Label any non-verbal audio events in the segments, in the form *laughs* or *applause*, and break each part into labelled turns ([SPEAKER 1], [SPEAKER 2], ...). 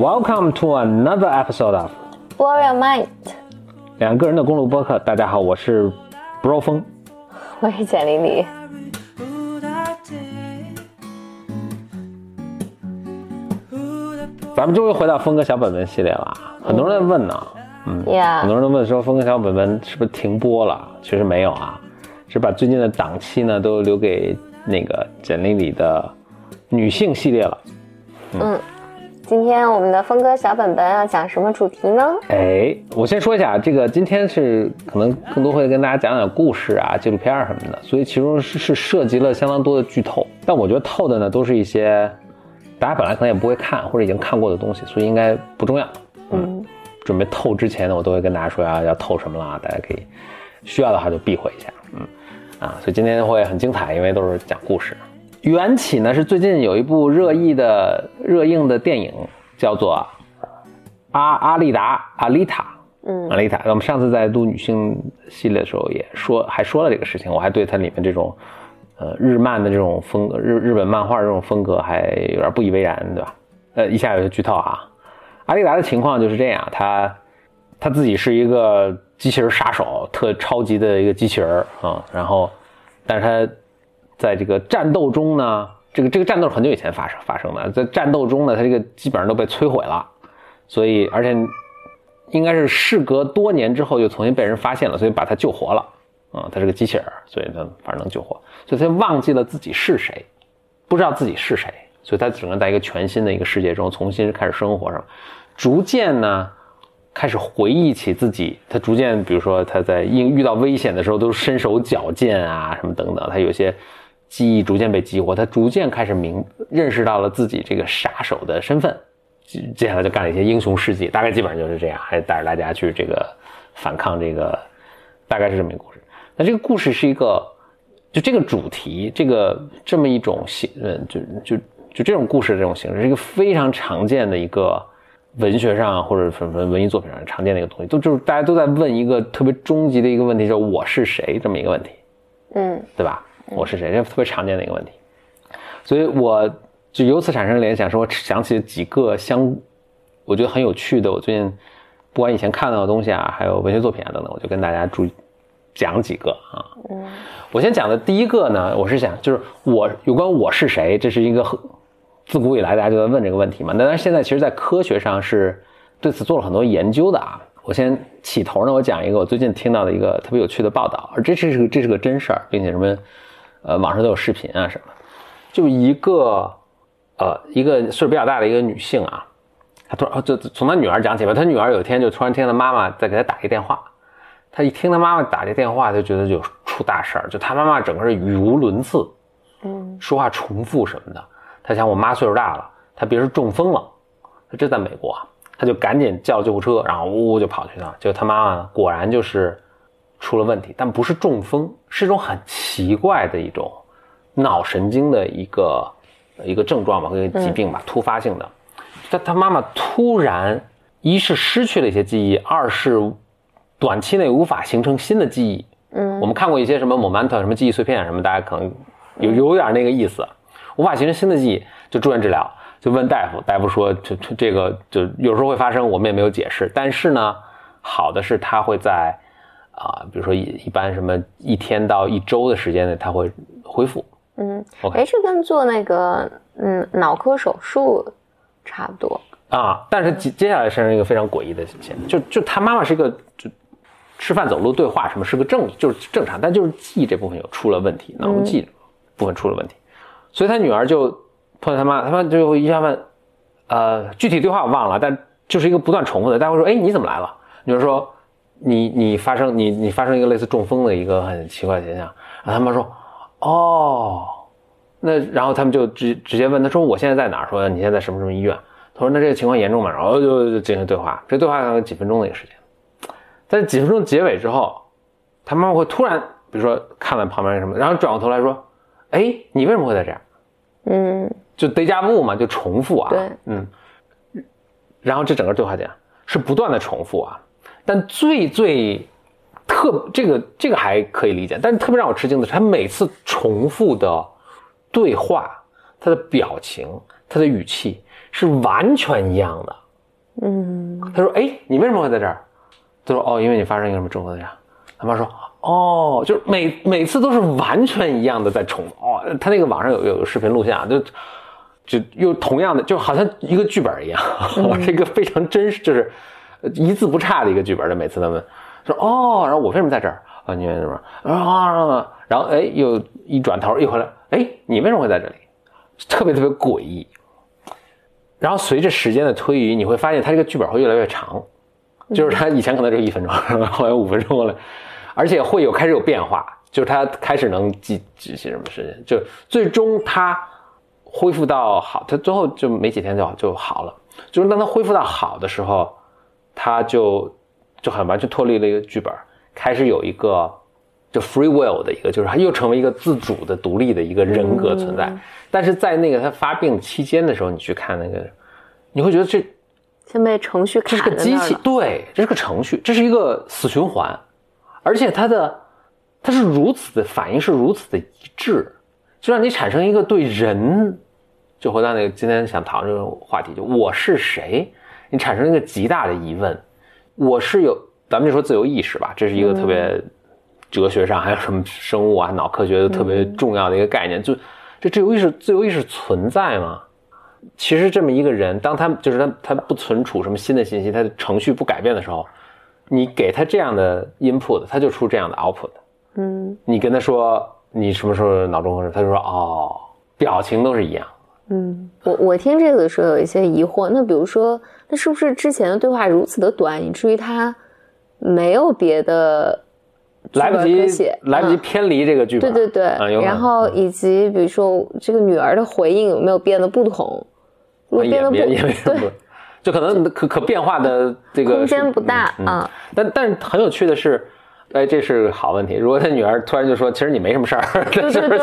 [SPEAKER 1] Welcome to another episode of
[SPEAKER 2] Warrior Mind，
[SPEAKER 1] 两个人的公路播客。大家好，我是 Bro 风。
[SPEAKER 2] 我是简丽丽。
[SPEAKER 1] 咱们终于回到峰哥小本本系列了，很多人在问呢，嗯，很
[SPEAKER 2] Yeah，
[SPEAKER 1] 多人都问说峰哥小本本是不是停播了？其实没有啊，是把最近的档期呢都留给那个简历里的女性系列了。
[SPEAKER 2] 嗯，今天我们的峰哥小本本要讲什么主题呢？
[SPEAKER 1] 哎，我先说一下，这个今天是可能更多会跟大家讲讲故事啊、纪录片儿什么的，所以其中是是涉及了相当多的剧透，但我觉得透的呢都是一些大家本来可能也不会看或者已经看过的东西，所以应该不重要。
[SPEAKER 2] 嗯，
[SPEAKER 1] 准备透之前呢，我都会跟大家说要要透什么了，大家可以需要的话就避讳一下。嗯，啊，所以今天会很精彩，因为都是讲故事。缘起呢是最近有一部热议的热映的电影，叫做《阿阿丽达阿丽塔》。
[SPEAKER 2] 嗯
[SPEAKER 1] 阿丽塔，我们上次在录女性系列的时候也说，还说了这个事情，我还对它里面这种，呃，日漫的这种风格，日日本漫画这种风格还有点不以为然，对吧？呃，一下有些剧透啊。阿丽达的情况就是这样，她她自己是一个机器人杀手，特超级的一个机器人啊、然后，但是他在这个战斗中呢，这个这个战斗是很久以前发生发生的，在战斗中呢，他这个基本上都被摧毁了，所以而且应该是事隔多年之后又重新被人发现了，所以把他救活了。啊、他是个机器人，所以他反正能救活，所以他忘记了自己是谁，不知道自己是谁，所以他只能在一个全新的一个世界中重新开始生活上，逐渐呢开始回忆起自己，他逐渐比如说他在应遇到危险的时候都身手矫健啊什么等等，他有些记忆逐渐被激活，他逐渐开始明认识到了自己这个杀手的身份，接接下来就干了一些英雄事迹，大概基本上就是这样，还带着大家去这个反抗这个，大概是这么一个故事。那这个故事是一个，就这个主题，这个这么一种形，嗯，就就就这种故事的这种形式，是一个非常常见的一个文学上或者文文文艺作品上常见的一个东西，都就是大家都在问一个特别终极的一个问题，叫我是谁这么一个问题。
[SPEAKER 2] 嗯
[SPEAKER 1] 对吧？我是谁？这特别常见的一个问题，所以我就由此产生联想，说我想起了几个相，我觉得很有趣的，我最近不管以前看到的东西啊，还有文学作品啊等等，我就跟大家注意讲几个啊。
[SPEAKER 2] 嗯
[SPEAKER 1] 我先讲的第一个呢，我是想就是我有关我是谁，这是一个很自古以来大家就在问这个问题嘛。那但是现在其实，在科学上是对此做了很多研究的啊。我先起头呢，我讲一个我最近听到的一个特别有趣的报道，而这是个这是个真事儿，并且什么呃网上都有视频啊什么，就一个呃一个岁数比较大的一个女性啊，她突然哦就从她女儿讲起吧，她女儿有一天就突然听她妈妈在给她打一个电话，她一听她妈妈打这电话，就觉得就出大事儿，就她妈妈整个是语无伦次，
[SPEAKER 2] 嗯
[SPEAKER 1] 说话重复什么的。她想我妈岁数大了，她别是中风了，她这在美国啊，她就赶紧叫救护车，然后呜呜就跑去了。结果她妈妈，果然就是出了问题，但不是中风，是一种很奇怪的一种脑神经的一个一个症状吧，一个疾病吧，突发性的。但他妈妈突然一是失去了一些记忆，二是短期内无法形成新的记忆。
[SPEAKER 2] 嗯
[SPEAKER 1] 我们看过一些什么 momentum 什么记忆碎片什么，大家可能有有点那个意思，无法形成新的记忆，就住院治疗，就问大夫，大夫说这这这个就有时候会发生，我们也没有解释，但是呢，好的是他会在啊、比如说一一般什么一天到一周的时间内，它会恢复。
[SPEAKER 2] 嗯
[SPEAKER 1] ，OK
[SPEAKER 2] 哎，这跟做那个嗯脑科手术差不多。
[SPEAKER 1] 啊，但是接接下来生一个非常诡异的现象，就就他妈妈是一个就吃饭走路对话什么是个正就是正常，但就是记忆这部分有出了问题，脑部记忆部分出了问题，所以他女儿就碰到他妈，他妈就一下问，呃，具体对话我忘了，但就是一个不断重复的，大家会说，哎，你怎么来了？女儿说，你你发生你你发生一个类似中风的一个很奇怪的现象，然后他妈说，哦，那然后他们就直直接问他说，我现在在哪儿？说你现在在什么什么医院？他说那这个情况严重吗？然后就就进行对话，这对话有几分钟的一个时间，在几分钟结尾之后，他妈妈会突然，比如说看了旁边什么，然后转过头来说，哎，你为什么会在这儿？
[SPEAKER 2] 嗯
[SPEAKER 1] 就 deja vu 嘛，就重复啊。
[SPEAKER 2] 对，
[SPEAKER 1] 嗯。然后这整个对话点是不断的重复啊，但最最特这个这个还可以理解，但是特别让我吃惊的是，他每次重复的对话他的表情、他的语气是完全一样的。
[SPEAKER 2] 嗯
[SPEAKER 1] 他说：“哎，你为什么会在这儿？”他说：“哦，因为你发生一个什么重合的呀。”他妈说：“哦，就是每每次都是完全一样的在重复。哦，他那个网上有有有视频录像，就就又同样的，就好像一个剧本一样，*laughs* 是一个非常真实，就是一字不差的一个剧本的。每次他们说：哦，然后我为什么在这儿？啊，你为什么？啊，然后哎，又一转头一回来，哎，你为什么会在这里？特别特别诡异。然后随着时间的推移，你会发现他这个剧本会越来越长，*laughs* 就是他以前可能只有一分钟，后来五分钟了，而且会有开始有变化，就是他开始能记记些什么事情，就最终他恢复到好，他最后就没几天就就好了。就是当他恢复到好的时候，他就就很完全脱离了一个剧本，开始有一个就 free will 的一个，就是他又成为一个自主的、独立的一个人格存在。但是在那个他发病期间的时候，你去看那个，你会觉得这
[SPEAKER 2] 先被程序
[SPEAKER 1] 这
[SPEAKER 2] 卡
[SPEAKER 1] 是个机器对，这是个程序，这是一个死循环，而且它的它是如此的反应是如此的一致，就让你产生一个对人，就回到那个今天想讨论这个话题，就我是谁，你产生一个极大的疑问，我是有，咱们就说自由意识吧，这是一个特别哲学上还有什么生物啊、脑科学的特别重要的一个概念，就这自由意识，自由意识存在吗？其实这么一个人，当他就是他他不存储什么新的信息，他的程序不改变的时候，你给他这样的 input，他就出这样的 output。
[SPEAKER 2] 嗯
[SPEAKER 1] 你跟他说你什么时候脑中风，他就说哦，表情都是一样。
[SPEAKER 2] 嗯，我我听这个的时候有一些疑惑，那比如说，那是不是之前的对话如此的短，以至于他没有别的
[SPEAKER 1] 来不及
[SPEAKER 2] 写，
[SPEAKER 1] 来不及
[SPEAKER 2] 嗯
[SPEAKER 1] 偏离这个剧本。
[SPEAKER 2] 对对对，然后以及比如说这个女儿的回应有没有变得不同？如果变得不
[SPEAKER 1] 也也没什么
[SPEAKER 2] 对，
[SPEAKER 1] 就可能可可变化的这个
[SPEAKER 2] 空间不大啊。
[SPEAKER 1] 但但是很有趣的是，哎，这是个好问题。如果他女儿突然就说，其实你没什么事儿，*laughs*
[SPEAKER 2] 对
[SPEAKER 1] 就是
[SPEAKER 2] 对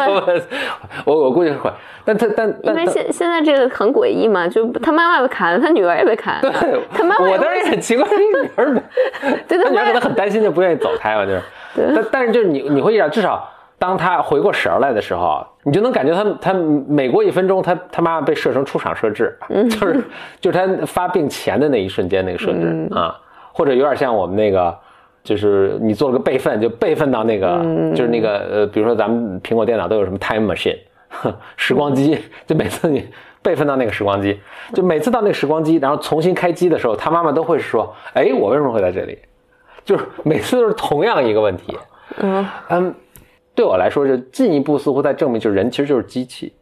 [SPEAKER 1] 我我估计会，但他但
[SPEAKER 2] 因为现现在这个很诡异嘛，就他妈妈被砍了，他女儿也被砍了，
[SPEAKER 1] 对，
[SPEAKER 2] 他妈妈
[SPEAKER 1] 我当时也很奇怪，他女儿没，*laughs*
[SPEAKER 2] 对他
[SPEAKER 1] 女儿可能很担心，就不愿意走开嘛，就是。但但是就是你你会意识到，至少当他回过神儿来的时候，你就能感觉他他每过一分钟，他他妈妈被设成出厂设置，
[SPEAKER 2] 嗯
[SPEAKER 1] 就是 *laughs* 就是他发病前的那一瞬间那个设置、啊，或者有点像我们那个。就是你做了个备份，就备份到那个，
[SPEAKER 2] 嗯
[SPEAKER 1] 就是那个呃，比如说咱们苹果电脑都有什么 time machine，*laughs* 时光机，*laughs* 就每次你备份到那个时光机，就每次到那个时光机，然后重新开机的时候，他妈妈都会说：“哎，我为什么会在这里？”就是每次都是同样一个问题。
[SPEAKER 2] 嗯
[SPEAKER 1] 嗯，对我来说，就进一步似乎在证明，就是人其实就是机器。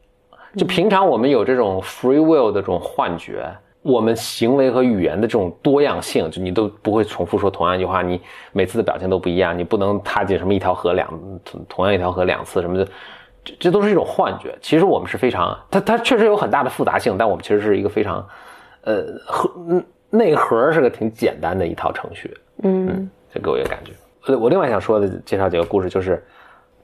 [SPEAKER 1] 就平常我们有这种 free will 的这种幻觉，我们行为和语言的这种多样性，就你都不会重复说同样一句话，你每次的表情都不一样，你不能踏进什么一条河两同同样一条河两次什么的，这这都是一种幻觉。其实我们是非常，它它确实有很大的复杂性，但我们其实是一个非常，呃，核嗯内核是个挺简单的一套程序。
[SPEAKER 2] 嗯
[SPEAKER 1] 这给我一个感觉。呃，我另外想说的介绍几个故事，就是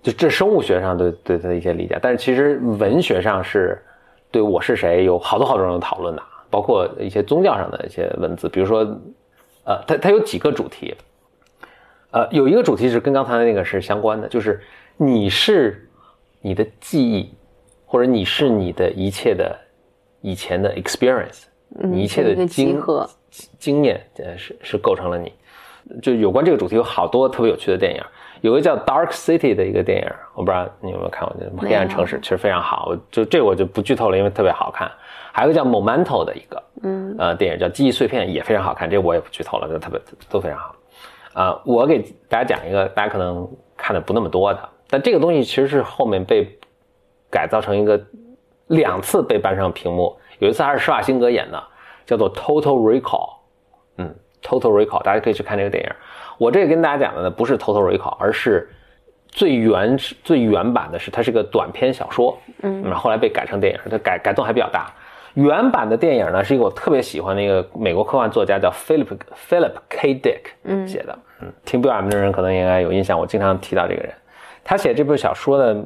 [SPEAKER 1] 就这生物学上对对它的一些理解，但是其实文学上是对我是谁有好多好多人讨论的，包括一些宗教上的一些文字，比如说，呃，它它有几个主题，呃，有一个主题是跟刚才的那个是相关的，就是你是你的记忆，或者你是你的一切的以前的 experience，你一切的经
[SPEAKER 2] 嗯
[SPEAKER 1] 经验，呃，是是构成了你。就有关这个主题有好多特别有趣的电影，有一个叫《Dark City》的一个电影，我不知道你有没有看过，就是《黑暗城市》，其实非常好。我就这我就不剧透了，因为特别好看。还有一个叫《Momento》的一个，
[SPEAKER 2] 嗯
[SPEAKER 1] 呃，电影叫《记忆碎片》，也非常好看。这个我也不剧透了，就特别都非常好。啊、我给大家讲一个大家可能看的不那么多的，但这个东西其实是后面被改造成一个两次被搬上屏幕，有一次还是施瓦辛格演的，叫做《Total Recall》。嗯，Total Recall，大家可以去看这个电影。我这个跟大家讲的呢，不是 Total Recall，而是最原始、最原版的是它是个短篇小说，嗯，后来被改成电影，它改改动还比较大。原版的电影呢，是一个我特别喜欢的一个美国科幻作家叫 Philip Philip K. Dick 写的，嗯，听 BOM 的人可能应该有印象，我经常提到这个人。他写这部小说的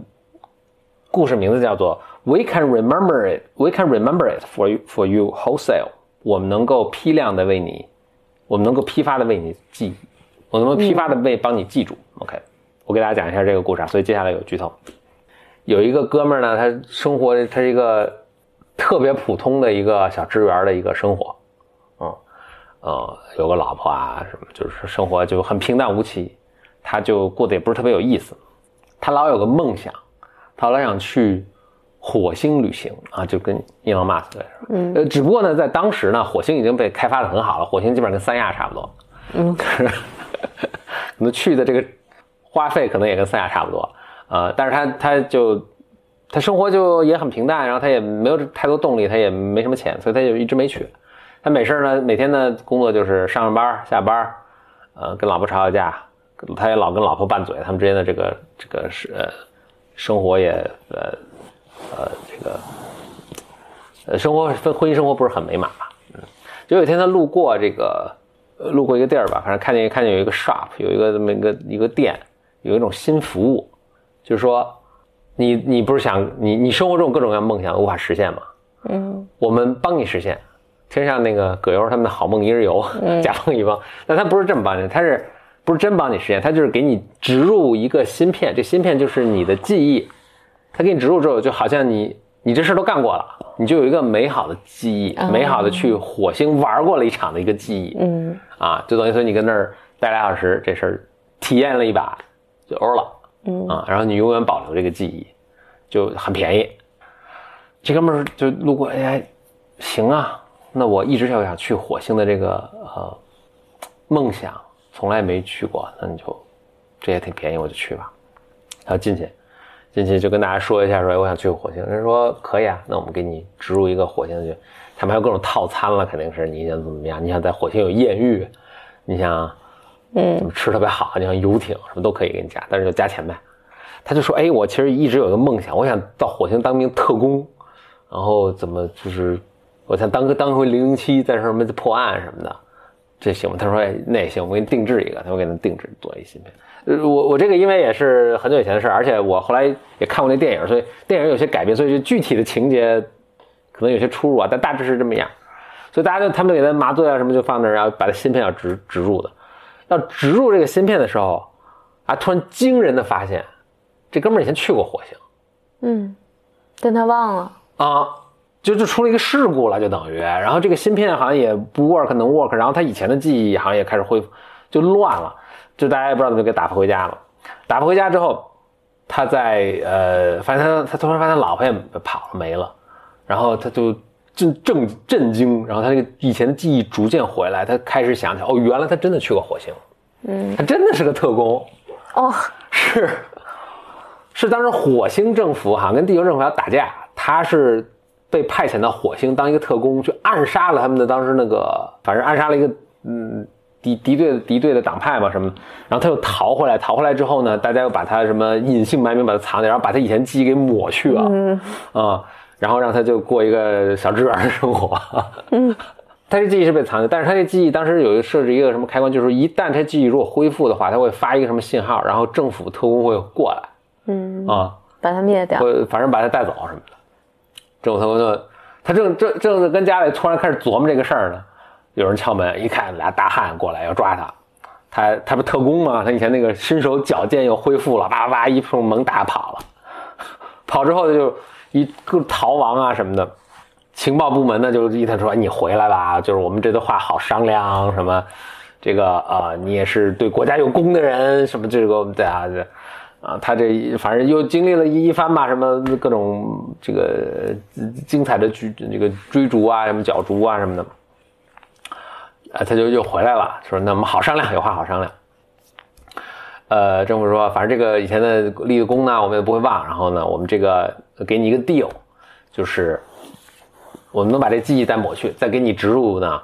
[SPEAKER 1] 故事名字叫做 "We can remember it, We can remember it for you for you wholesale"。我们能够批量的为你，我们能够批发的为你记，我能够批发的为帮你记住。OK，我给大家讲一下这个故事啊，所以接下来有剧透。有一个哥们儿呢，他生活他是一个特别普通的一个小职员的一个生活，嗯，呃，有个老婆啊什么，就是生活就很平淡无奇，他就过得也不是特别有意思，他老有个梦想，他老想去火星旅行啊，就跟伊隆马斯克似的，嗯，呃，只不过呢，在当时呢，火星已经被开发的很好了，火星基本上跟三亚差不多，嗯，可 *laughs* 是可能去的这个花费可能也跟三亚差不多。呃，但是他他就他生活就也很平淡，然后他也没有太多动力，他也没什么钱，所以他就一直没去。他没事呢，每天的工作就是上上班下班，呃，跟老婆吵吵架，他也老跟老婆拌嘴，他们之间的这个这个是呃生活也呃呃这个呃生活婚婚姻生活不是很美满吧？嗯，就有一天他路过这个路过一个地儿吧，反正看见看见有一个 shop，有一个这么一个一个店，有一种新服务。就是说，你你不是想你你生活中各种各样梦想无法实现吗？嗯，我们帮你实现，听像那个葛优他们的好梦一日游，甲方乙方，但他不是这么帮你，他是不是真帮你实现？他就是给你植入一个芯片，这芯片就是你的记忆，他给你植入之后，就好像你你这事都干过了，你就有一个美好的记忆，美好的去火星玩过了一场的一个记忆，嗯，啊，就等于说你跟那儿待俩小时，这事儿体验了一把就欧了。嗯啊，然后你永远保留这个记忆，就很便宜。这哥们儿就路过，哎，行啊，那我一直就想去火星的这个呃梦想，从来没去过，那你就这也挺便宜，我就去吧。然后进去，进去就跟大家说一下，说我想去火星。人说可以啊，那我们给你植入一个火星去。他们还有各种套餐了，肯定是你想怎么样？你想在火星有艳遇，你想。嗯，怎么吃特别好，你想游艇什么都可以给你加，但是就加钱呗。他就说：“哎，我其实一直有一个梦想，我想到火星当名特工，然后怎么就是我想当个当回零零七，在什么破案什么的，这行吗？”他说：“哎，那也行，我给你定制一个。”他说：“给他定制做一芯片。”呃，我我这个因为也是很久以前的事而且我后来也看过那电影，所以电影有些改变，所以就具体的情节可能有些出入啊，但大致是这么样。所以大家就他们给他麻醉啊什么就放那儿，然后把他芯片要植植入的。要植入这个芯片的时候，啊，突然惊人的发现，这哥们儿以前去过火星，
[SPEAKER 2] 嗯，但他忘了
[SPEAKER 1] 啊，就就出了一个事故了，就等于，然后这个芯片好像也不 work 能 work，然后他以前的记忆好像也开始恢复，就乱了，就大家也不知道怎么给打发回家了。打发回家之后，他在呃，发现他他突然发现老婆也跑了没了，然后他就。震震震惊，然后他那个以前的记忆逐渐回来，他开始想起来，哦，原来他真的去过火星，嗯，他真的是个特工，哦，是，是当时火星政府好像跟地球政府要打架，他是被派遣到火星当一个特工，去暗杀了他们的当时那个，反正暗杀了一个嗯敌敌对敌对的党派嘛什么，然后他又逃回来，逃回来之后呢，大家又把他什么隐姓埋名把他藏起来，然后把他以前记忆给抹去了，嗯啊。然后让他就过一个小职员的生活。嗯，*laughs* 他这记忆是被藏的，但是他这记忆当时有一个设置一个什么开关，就是一旦他记忆如果恢复的话，他会发一个什么信号，然后政府特工会过来。嗯啊，
[SPEAKER 2] 把他灭掉，
[SPEAKER 1] 反正把他带走什么的。政府特工就他正正正在跟家里突然开始琢磨这个事儿呢，有人敲门，一看俩大汉过来要抓他，他他不特工吗？他以前那个身手矫健又恢复了，叭叭一通猛打跑了，*laughs* 跑之后就。一个逃亡啊什么的，情报部门呢就一谈说你回来吧，就是我们这段话好商量什么，这个呃你也是对国家有功的人，什么这个对啊这啊他这反正又经历了一一番吧，什么各种这个精彩的追这个追逐啊什么角逐啊什么的，啊他就又回来了，说那我们好商量，有话好商量。呃，政府说，反正这个以前的立的功呢，我们也不会忘。然后呢，我们这个给你一个 deal，就是我们能把这记忆再抹去，再给你植入呢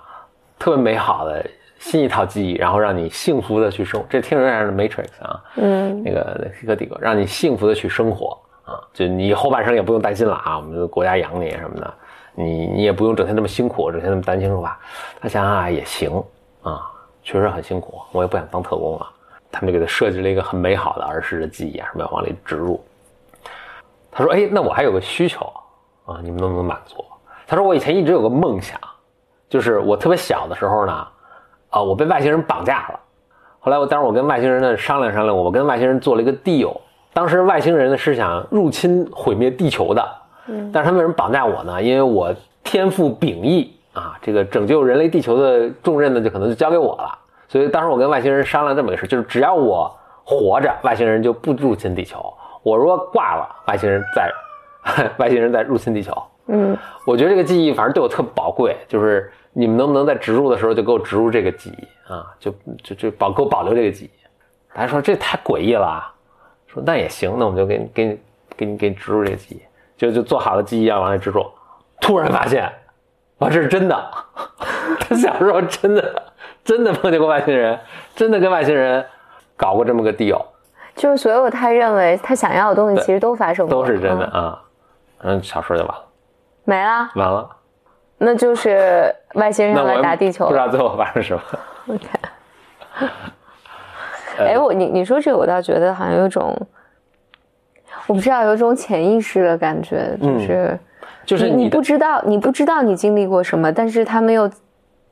[SPEAKER 1] 特别美好的新一套记忆，然后让你幸福的去生。这听着像是 Matrix 啊，嗯，那个一个 deal，让你幸福的去生活啊，就你后半生也不用担心了啊，我们的国家养你什么的，你你也不用整天那么辛苦，整天那么担惊受怕。他想想啊，也行啊，确实很辛苦，我也不想当特工了。他们就给他设计了一个很美好的儿时的记忆啊，什么要往里植入。他说：“哎，那我还有个需求啊，你们能不能满足？”他说：“我以前一直有个梦想，就是我特别小的时候呢，啊，我被外星人绑架了。后来我，当时我跟外星人呢商量商量，我跟外星人做了一个 deal，当时外星人呢是想入侵毁灭地球的，嗯，但是他们为什么绑架我呢？因为我天赋秉异啊，这个拯救人类地球的重任呢，就可能就交给我了。所以当时我跟外星人商量这么个事，就是只要我活着，外星人就不入侵地球；我如果挂了，外星人再 *laughs* 外星人再入侵地球。
[SPEAKER 2] 嗯，
[SPEAKER 1] 我觉得这个记忆反正对我特宝贵，就是你们能不能在植入的时候就给我植入这个记忆啊？就就就保给我保留这个记忆。大家说这太诡异了啊，说那也行，那我们就给你给你给你给你植入这个记忆，就就做好了记忆要往里植入。突然发现，哇，这是真的！*laughs* 他小时候真的真的碰见过外星人，真的跟外星人搞过这么个 deal，
[SPEAKER 2] 就是所有他认为他想要的东西，其实都发生过，
[SPEAKER 1] 都是真的
[SPEAKER 2] 嗯
[SPEAKER 1] 啊。嗯，小说就完了，
[SPEAKER 2] 没了，
[SPEAKER 1] 完了。
[SPEAKER 2] 那就是外星人要来打地球。
[SPEAKER 1] 不知道最后发生什么。
[SPEAKER 2] OK，*laughs*
[SPEAKER 1] 呃
[SPEAKER 2] 哎，我你你说这个，我倒觉得好像有种，我不知道，有种潜意识的感觉，就是、
[SPEAKER 1] 嗯就是
[SPEAKER 2] 你不知道，你不知道你经历过什么，但是他们又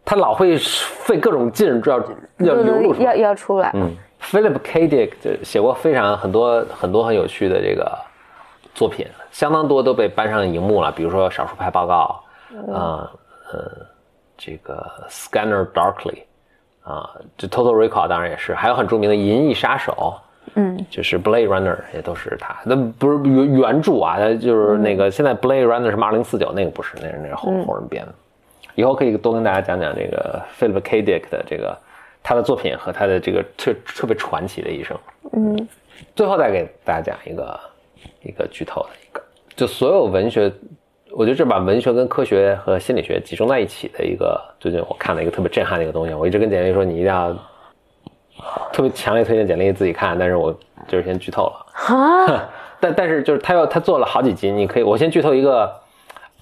[SPEAKER 1] 他老会费各种劲要要流露出
[SPEAKER 2] 要
[SPEAKER 1] 来。
[SPEAKER 2] 要出来。
[SPEAKER 1] 嗯，Philip K. Dick 就写过非常很多很多很有趣的这个作品，相当多都被搬上荧幕了，比如说《少数派报告》啊，呃，这个 Scanner Darkly 啊，这 Total Recall 当然也是，还有很著名的《银翼杀手》。
[SPEAKER 2] 嗯，
[SPEAKER 1] 就是 Blade Runner 也都是他，那不是原原著啊，他就是那个现在 Blade Runner 什么二零四九那个不是，那是那是后后人编的。以后可以多跟大家讲讲这个 Philip K. Dick 的这个他的作品和他的这个特特别传奇的一生。
[SPEAKER 2] 嗯，
[SPEAKER 1] 最后再给大家讲一个一个剧透的一个，就所有文学，我觉得这把文学跟科学和心理学集中在一起的一个，最近我看了一个特别震撼的一个东西，我一直跟简历说你一定要特别强烈推荐简历自己看，但是我就是先剧透了。
[SPEAKER 2] 啊，*laughs*
[SPEAKER 1] 但但是就是他要他做了好几集，你可以我先剧透一个，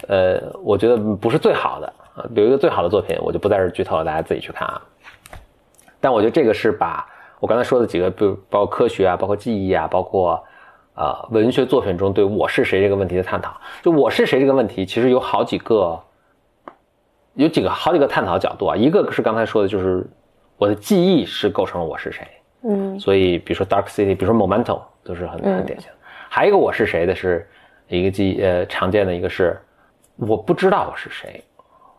[SPEAKER 1] 呃，我觉得不是最好的啊，有一个最好的作品，我就不在这剧透了，大家自己去看啊。但我觉得这个是把我刚才说的几个，比如包括科学啊，包括记忆啊，包括呃文学作品中对我是谁这个问题的探讨。就我是谁这个问题，其实有好几个，有几个好几个探讨角度啊。一个是刚才说的，就是我的记忆是构成了我是谁。
[SPEAKER 2] 嗯
[SPEAKER 1] 所以比如说 Dark City，比如说 Momentum 都是很很典型的。还有一个我是谁的是一个记呃常见的一个是我不知道我是谁，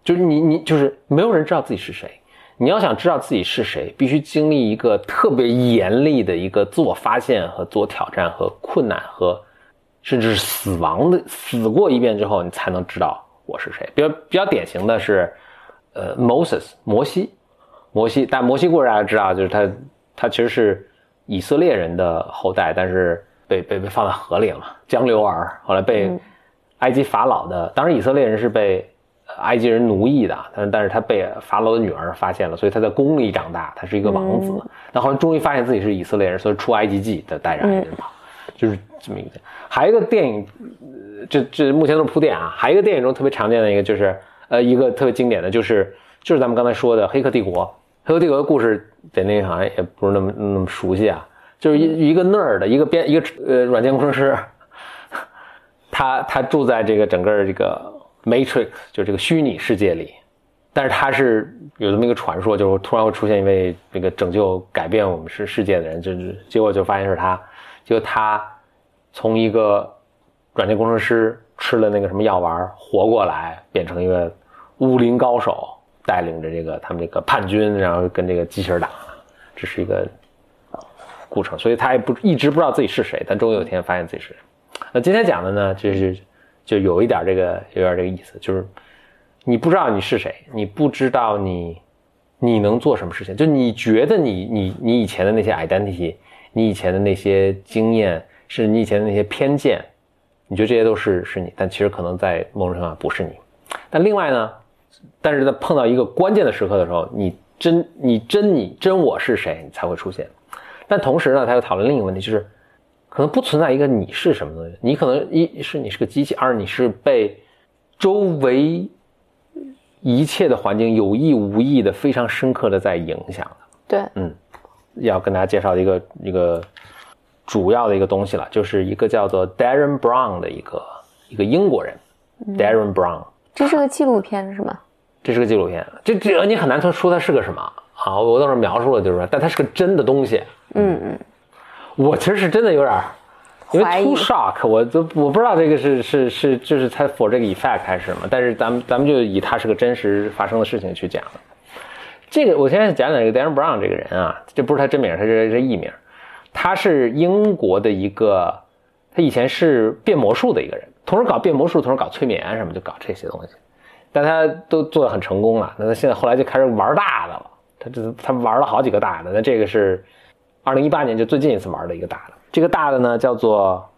[SPEAKER 1] 就是你你就是没有人知道自己是谁。你要想知道自己是谁，必须经历一个特别严厉的一个自我发现和自我挑战和困难和甚至是死亡的死过一遍之后，你才能知道我是谁。比较比较典型的是，呃，Moses 摩西，摩西，但摩西故事大家知道，就是他他其实是以色列人的后代，但是被被被放在河里了嘛，江流儿，后来被埃及法老的，当时以色列人是被呃埃及人奴役的，但是但是他被法老的女儿发现了，所以他在宫里长大，他是一个王子。那后来终于发现自己是以色列人，所以出埃及记的带着埃及人跑，就是这么一个。还有一个电影，呃这这目前都是铺垫啊。还有一个电影中特别常见的一个就是，呃，一个特别经典的就是就是咱们刚才说的《黑客帝国》。《黑客帝国》的故事，在那好像也不是那么那么熟悉啊，就是一一个 nerd 的一个编一个呃软件工程师，*laughs* 他他住在这个整个这个 Matrix 就这个虚拟世界里，但是他是有这么一个传说，就是突然会出现一位那个拯救改变我们世世界的人，就是结果就发现是他，就他从一个软件工程师吃了那个什么药丸活过来，变成一个武林高手，带领着这个他们这个叛军，然后跟这个机器人打，这是一个过程，所以他也不一直不知道自己是谁，但终于有一天发现自己是谁。那今天讲的呢，就是就有一点这个有点这个意思，就是你不知道你是谁，你不知道你你能做什么事情，就你觉得你你你以前的那些 identity，你以前的那些经验，是你以前的那些偏见，你觉得这些都是是你，但其实可能在某种程度上不是你。但另外呢，但是在碰到一个关键的时刻的时候，你真你真你真我是谁，你才会出现。但同时呢，他又讨论另一个问题，就是可能不存在一个你是什么东西，你可能一是你是个机器，二你是被周围一切的环境有意无意的非常深刻的在影响的。
[SPEAKER 2] 对，
[SPEAKER 1] 嗯，要跟大家介绍一个一个主要的一个东西了，就是一个叫做 Darren Brown 的一个一个英国人、Darren Brown，
[SPEAKER 2] 这是个纪录片是吗？
[SPEAKER 1] 这是个纪录片，这这你很难说说它是个什么。啊，我到时候描述了就是说，但它是个真的东西。
[SPEAKER 2] 嗯嗯，
[SPEAKER 1] 我其实是真的有点儿因为
[SPEAKER 2] 怀疑
[SPEAKER 1] too shock，我都我不知道这个是是是就是它 for 这个 effect 还是什么，但是咱们咱们就以他是个真实发生的事情去讲。这个我现在讲讲这个 Dan Brown 这个人啊，这不是他真名，他是这艺名，他是英国的一个，他以前是变魔术的一个人，同时搞变魔术，同时搞催眠什么，就搞这些东西，但他都做的很成功了。那他现在后来就开始玩大的了，他这他玩了好几个大的，那这个是二零一八年就最近一次玩的一个大的，这个大的呢叫做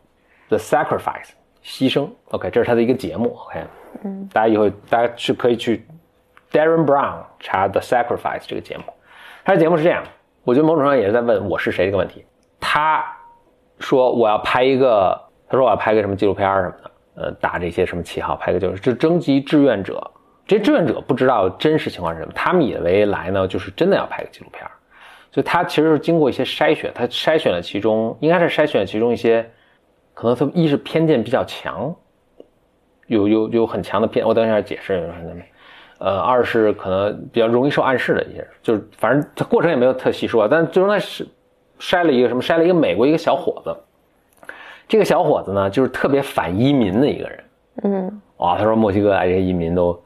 [SPEAKER 1] The Sacrifice 牺牲，OK，这是他的一个节目，OK，嗯，大家以后大家去可以去 Darren Brown 查 The Sacrifice 这个节目，他的节目是这样，我觉得某种程度上也是在问我是谁这个问题。他说我要拍一个，他说我要拍个什么纪录片什么的，呃，打这些什么旗号，拍个就是就征集志愿者，这些志愿者不知道真实情况是什么，他们以为来呢就是真的要拍个纪录片，所以他其实是经过一些筛选，他筛选了其中应该是筛选了其中一些，可能他一是偏见比较强，有有有很强的偏，我等一下解释。呃，二是可能比较容易受暗示的一些人，就是反正他过程也没有特细说，但最终他是筛了一个什么？筛了一个美国一个小伙子。这个小伙子呢，就是特别反移民的一个人。
[SPEAKER 2] 嗯，
[SPEAKER 1] 哇，他说墨西哥啊这些移民都，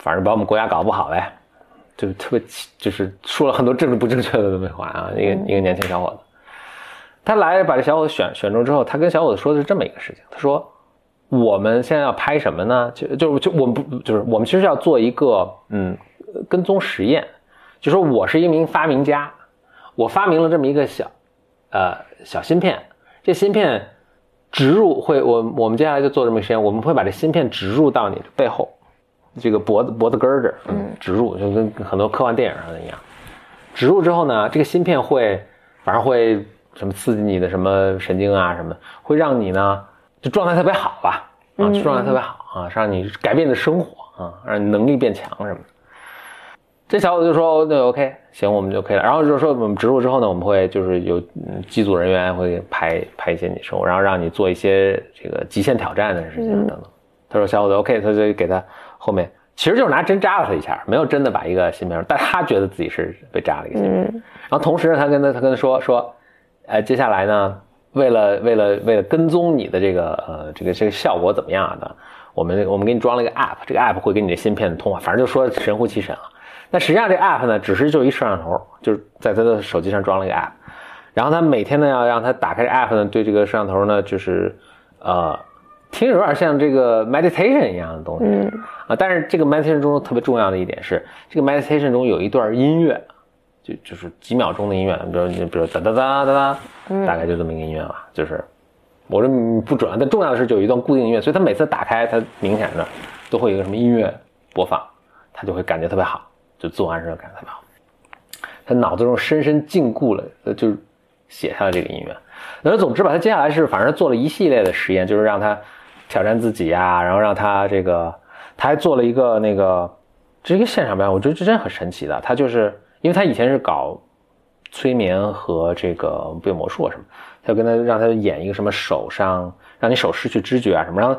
[SPEAKER 1] 反正把我们国家搞不好呗，就特别就是说了很多政治不正确的东北话啊。一个一个年轻小伙子，他来把这小伙子选选中之后，他跟小伙子说的是这么一个事情，他说。我们现在要拍什么呢？就就就我们不就是我们其实要做一个嗯跟踪实验，就说我是一名发明家，我发明了这么一个小呃小芯片，这芯片植入会我我们接下来就做这么一个实验，我们会把这芯片植入到你的背后这个脖子脖子根儿这儿，嗯，植入就跟很多科幻电影上的一样，植入之后呢，这个芯片会反正会什么刺激你的什么神经啊什么，会让你呢。就状态特别好吧，啊，状态特别好啊，让你改变你的生活啊，让你能力变强什么的。这小伙子就说：“那 OK，行，我们就可以了。”然后就是说，我们植入之后呢，我们会就是有机组人员会拍拍一些你生活，然后让你做一些这个极限挑战的事情等等。他说：“小伙子 OK。”他就给他后面其实就是拿针扎了他一下，没有真的把一个芯片，但他觉得自己是被扎了一个芯片。然后同时呢，他跟他他跟他说说：“呃，接下来呢。”为了为了为了跟踪你的这个呃这个这个效果怎么样的，我们我们给你装了一个 app，这个 app 会跟你的芯片通话，反正就说神乎其神啊。那实际上这 app 呢，只是就一摄像头，就是在他的手机上装了一个 app，然后他每天呢要让他打开 app 呢，对这个摄像头呢就是呃听着有点像这个 meditation 一样的东西啊，但是这个 meditation 中特别重要的一点是，这个 meditation 中有一段音乐。就就是几秒钟的音乐，比如你比如哒哒哒哒哒，大概就这么一个音乐吧。就是我这不准，但重要的是就有一段固定音乐，所以他每次打开，它明显的都会有一个什么音乐播放，他就会感觉特别好，就做完事感觉特别好。他脑子中深深禁锢了，呃，就是写下了这个音乐。那总之吧，他接下来是反正做了一系列的实验，就是让他挑战自己呀，然后让他这个，他还做了一个那个，这是一个现场表演，我觉得这真很神奇的，他就是。因为他以前是搞催眠和这个变魔术什么，他就跟他让他演一个什么手上让你手失去知觉啊什么，然后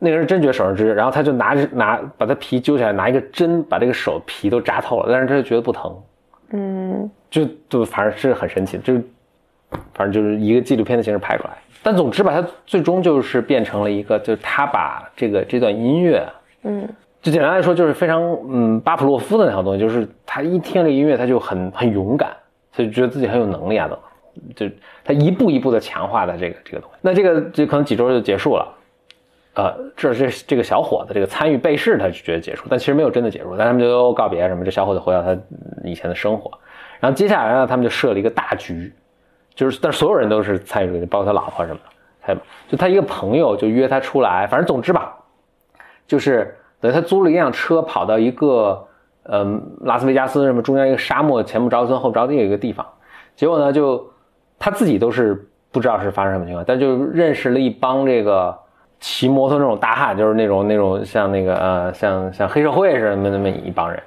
[SPEAKER 1] 那个人真觉手上知觉，然后他就拿着拿把他皮揪下来，拿一个针把这个手皮都扎透了，但是他就觉得不疼，嗯，就就反正是很神奇，就反正就是一个纪录片的形式拍出来，但总之吧，他最终就是变成了一个，就是他把这个这段音乐，嗯。就简单来说，就是非常嗯巴甫洛夫的那套东西，就是他一听这音乐，他就很很勇敢，他就觉得自己很有能力啊等，就他一步一步的强化的这个这个东西。那这个就可能几周就结束了，呃，这这这个小伙子这个参与被试，他就觉得结束，但其实没有真的结束，但他们就都告别什么，这小伙子回到他以前的生活。然后接下来呢，他们就设了一个大局，就是但所有人都是参与，包括他老婆什么的，他就他一个朋友就约他出来，反正总之吧，就是。等于他租了一辆车，跑到一个，嗯，拉斯维加斯什么中间一个沙漠，前不着村后不着地的一个地方，结果呢，就他自己都是不知道是发生什么情况，但就认识了一帮这个骑摩托那种大汉，就是那种那种像那个呃像像黑社会似的那么一帮人，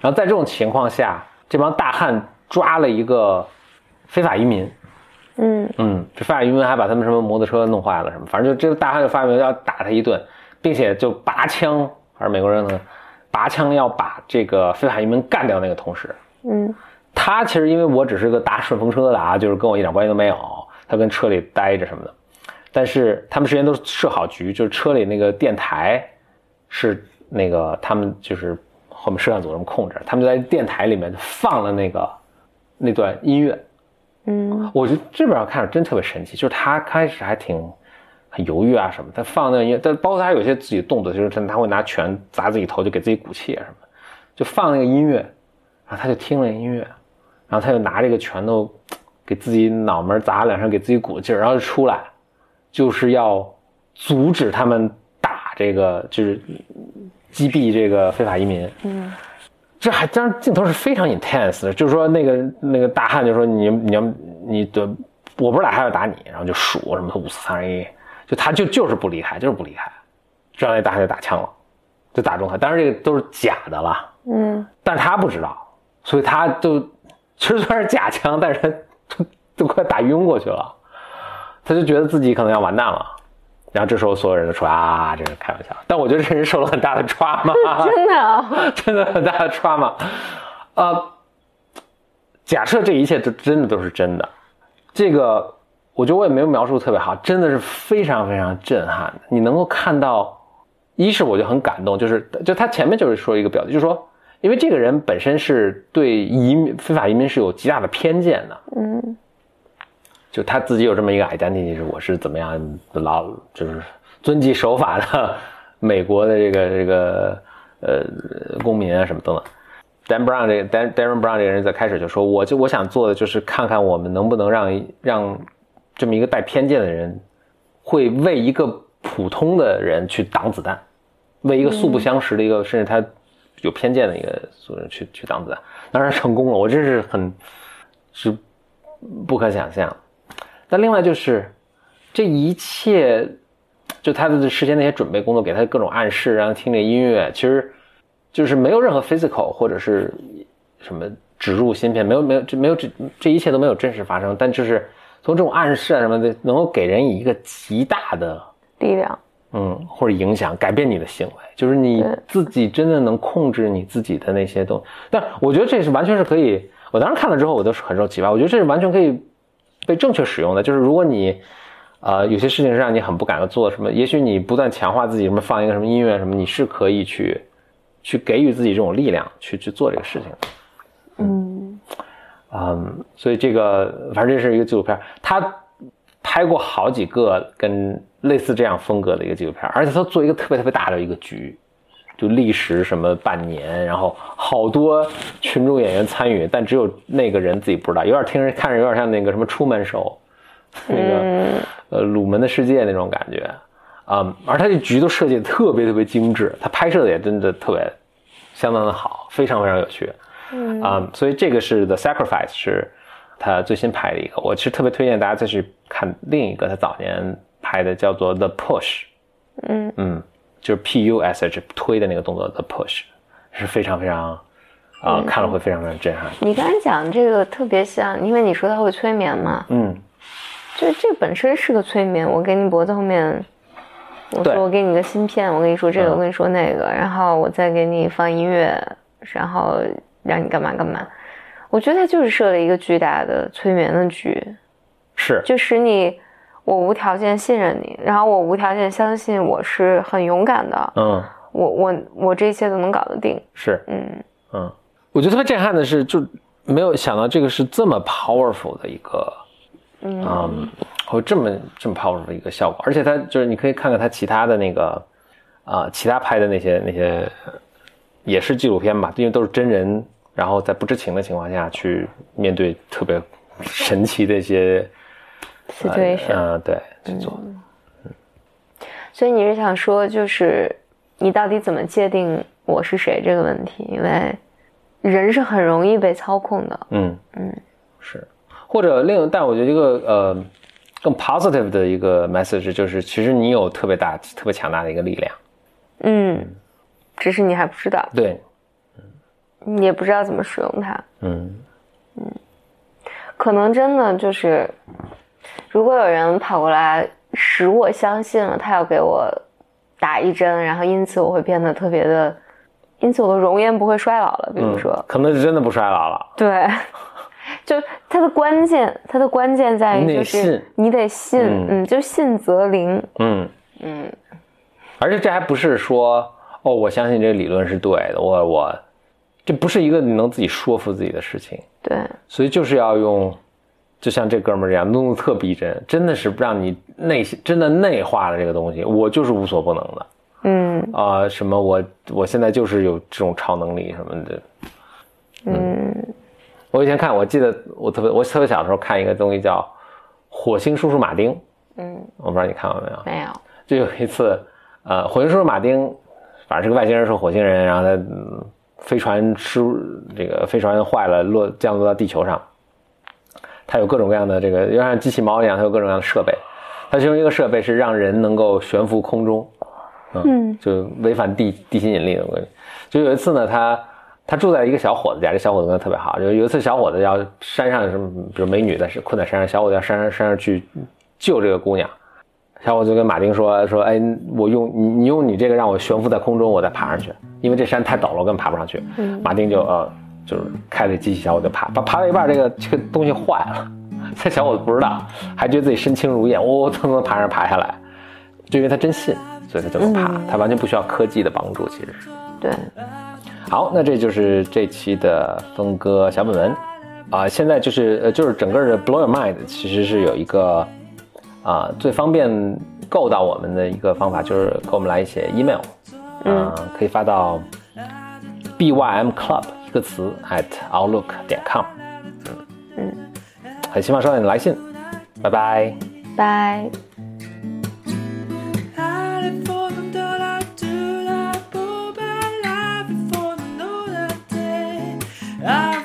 [SPEAKER 1] 然后在这种情况下，这帮大汉抓了一个非法移民，嗯嗯，这非法移民还把他们什么摩托车弄坏了什么，反正就这个大汉就发明要打他一顿，并且就拔枪。而美国人呢，拔枪要把这个非法移民干掉那个同时，嗯，他其实因为我只是个搭顺风车的啊，就是跟我一点关系都没有，他跟车里待着什么的，但是他们之前都设好局，就是车里那个电台是那个他们就是后面摄像组这么控制，他们就在电台里面放了那个那段音乐。
[SPEAKER 2] 嗯
[SPEAKER 1] 我觉得这边看着真特别神奇，就是他开始还挺很犹豫啊什么，他放那个音乐，但包括他有些自己的动作，就是他他会拿拳砸自己头，就给自己鼓气啊什么，就放那个音乐，然后他就听了音乐，然后他就拿这个拳头给自己脑门砸两声，给自己鼓劲儿，然后就出来，就是要阻止他们打这个，就是击毙这个非法移民。
[SPEAKER 2] 嗯
[SPEAKER 1] 这还当然镜头是非常 intense 的，就是说那个那个大汉就说你你要你的我不是打他要打你，然后就数什么五四三二一，就他就就是不离开，就是不离开，这样那大汉就打枪了，就打中他，当然这个都是假的了，
[SPEAKER 2] 嗯
[SPEAKER 1] 但是他不知道，所以他就其实虽然是假枪，但是他都都快打晕过去了，他就觉得自己可能要完蛋了。然后这时候所有人都说啊，这是开玩笑。但我觉得这人受了很大的 *laughs* trauma，
[SPEAKER 2] 真的啊，*laughs*
[SPEAKER 1] 真的很大的 trauma。呃，假设这一切都真的都是真的，这个我觉得我也没有描述得特别好，真的是非常非常震撼的。你能够看到，一是我就很感动，就是就他前面就是说一个表达，就是说，因为这个人本身是对移民非法移民是有极大的偏见的，
[SPEAKER 2] 嗯
[SPEAKER 1] 就他自己有这么一个 identity，是我是怎么样老就是遵纪守法的美国的这个这个呃公民啊什么等等。Dan Brown 这个 Dan Darren Brown 这个人在开始就说，我就我想做的就是看看我们能不能让让这么一个带偏见的人，会为一个普通的人去挡子弹，为一个素不相识的一个、甚至他有偏见的一个素人去去挡子弹，当然成功了，我真是很是不可想象。但另外就是这一切，就他的事先那些准备工作，给他各种暗示，然后听这音乐，其实就是没有任何 physical 或者是什么植入芯片，没有没有这没有这这一切都没有真实发生，但就是从这种暗示啊什么的，能够给人以一个极大的
[SPEAKER 2] 力量，
[SPEAKER 1] 嗯或者影响，改变你的行为，就是你自己真的能控制你自己的那些东西。但我觉得这是完全是可以，我当时看了之后，我都是很受启发。我觉得这是完全可以被正确使用的，就是如果你。呃，有些事情是让你很不敢做什么，也许你不断强化自己，什么放一个什么音乐什么，你是可以去去给予自己这种力量，去去做这个事情的。
[SPEAKER 2] 嗯
[SPEAKER 1] 嗯，所以这个反正这是一个纪录片，他拍过好几个跟类似这样风格的一个纪录片，而且他做一个特别特别大的一个局，就历时什么半年，然后好多群众演员参与，但只有那个人自己不知道，有点听着看着有点像那个什么出门手，那个、
[SPEAKER 2] 嗯
[SPEAKER 1] 呃鲁门的世界那种感觉，啊、而他这局都设计的特别特别精致，他拍摄的也真的特别相当的好，非常非常有趣。
[SPEAKER 2] 嗯。
[SPEAKER 1] 啊、所以这个是 The Sacrifice，是他最新拍的一个。我其实特别推荐大家再去看另一个他早年拍的，叫做 The Push，
[SPEAKER 2] 嗯。
[SPEAKER 1] 嗯，就是 P U S H 推的那个动作 The Push，是非常非常啊、看了会非常非常震撼。
[SPEAKER 2] 你刚才讲这个特别像，因为你说它会催眠嘛，
[SPEAKER 1] 嗯，
[SPEAKER 2] 就这本身是个催眠。我给你脖子后面，我说我给你个芯片，我跟你说这个，
[SPEAKER 1] 嗯
[SPEAKER 2] 我跟你说那个，然后我再给你放音乐，然后让你干嘛干嘛。我觉得他就是设了一个巨大的催眠的局，
[SPEAKER 1] 是
[SPEAKER 2] 就使你我无条件信任你，然后我无条件相信我是很勇敢的，
[SPEAKER 1] 嗯。
[SPEAKER 2] 我我我这一切都能搞得定。
[SPEAKER 1] 是。
[SPEAKER 2] 嗯
[SPEAKER 1] 嗯，我觉得特别震撼的是，就没有想到这个是这么 powerful 的一个，
[SPEAKER 2] 嗯。
[SPEAKER 1] 嗯，会这么这么 powerful 的一个效果，而且他就是你可以看看他其他的那个，啊、其他拍的那些那些，呃也是纪录片吧，因为都是真人，然后在不知情的情况下去面对特别神奇的一些
[SPEAKER 2] situation，、
[SPEAKER 1] 呃，对，去做，
[SPEAKER 2] 所以你是想说，就是你到底怎么界定我是谁这个问题？因为人是很容易被操控的。
[SPEAKER 1] 嗯。
[SPEAKER 2] 嗯，
[SPEAKER 1] 是，或者另，但我觉得一个呃更 positive 的一个 message 就是，其实你有特别大、特别强大的一个力量，
[SPEAKER 2] 嗯，只是你还不知道，
[SPEAKER 1] 对，
[SPEAKER 2] 你也不知道怎么使用它。
[SPEAKER 1] 嗯。嗯。
[SPEAKER 2] 可能真的就是，如果有人跑过来使我相信了他要给我打一针，然后因此我会变得特别的，因此我的容颜不会衰老了。比如说，
[SPEAKER 1] 可能是真的不衰老了，
[SPEAKER 2] 对，*laughs* 就他它的关键，它的关键在于就
[SPEAKER 1] 你得信
[SPEAKER 2] 是你得信，
[SPEAKER 1] 嗯。
[SPEAKER 2] 嗯，就信则灵，
[SPEAKER 1] 嗯，
[SPEAKER 2] 嗯。
[SPEAKER 1] 而且这还不是说哦，我相信这个理论是对的，我我，这不是一个你能自己说服自己的事情，
[SPEAKER 2] 对，
[SPEAKER 1] 所以就是要用，就像这哥们儿这样弄得特逼真，真的是让你内心真的内化了这个东西，我就是无所不能的
[SPEAKER 2] 嗯
[SPEAKER 1] 啊、什么我我现在就是有这种超能力什么的。
[SPEAKER 2] 嗯
[SPEAKER 1] 我以前看，我记得我特别我特别小的时候看一个东西叫《火星叔叔马丁》，
[SPEAKER 2] 嗯，
[SPEAKER 1] 我不知道你看过没有？
[SPEAKER 2] 没有，
[SPEAKER 1] 就有一次，呃，火星叔叔马丁，反正是个外星人，是火星人，然后他、嗯飞船失这个飞船坏了，落降落到地球上，他有各种各样的这个，就像机器猫一样，它有各种各样的设备。它其中一个设备是让人能够悬浮空中，
[SPEAKER 2] 嗯
[SPEAKER 1] 就违反地地心引力的东西。就有一次呢，他他住在一个小伙子家，这小伙子跟他特别好。就有一次，小伙子要山上什么，比如美女在困在山上，小伙子要山上山上去救这个姑娘。小伙子就跟马丁说说，哎，我用你你用你这个让我悬浮在空中，我再爬上去，因为这山太陡了，我根本爬不上去。马丁就呃就是开着机器，小我就爬，爬爬到一半，这个这个东西坏了，这小伙子不知道，还觉得自己身轻如燕，我我怎么爬上爬下来？就因为他真信，所以他这么爬，他完全不需要科技的帮助，其实是。
[SPEAKER 2] 对，
[SPEAKER 1] 好，那这就是这期的峰哥小本本啊、现在就是呃，就是整个的 Blow Your Mind 其实是有一个啊、最方便够到我们的一个方法，就是给我们来一些 email，嗯、可以发到 bym club 一个词 at outlook 点 com，嗯
[SPEAKER 2] 嗯，
[SPEAKER 1] 很希望收到你的来信，拜拜。
[SPEAKER 2] 拜。
[SPEAKER 3] Alle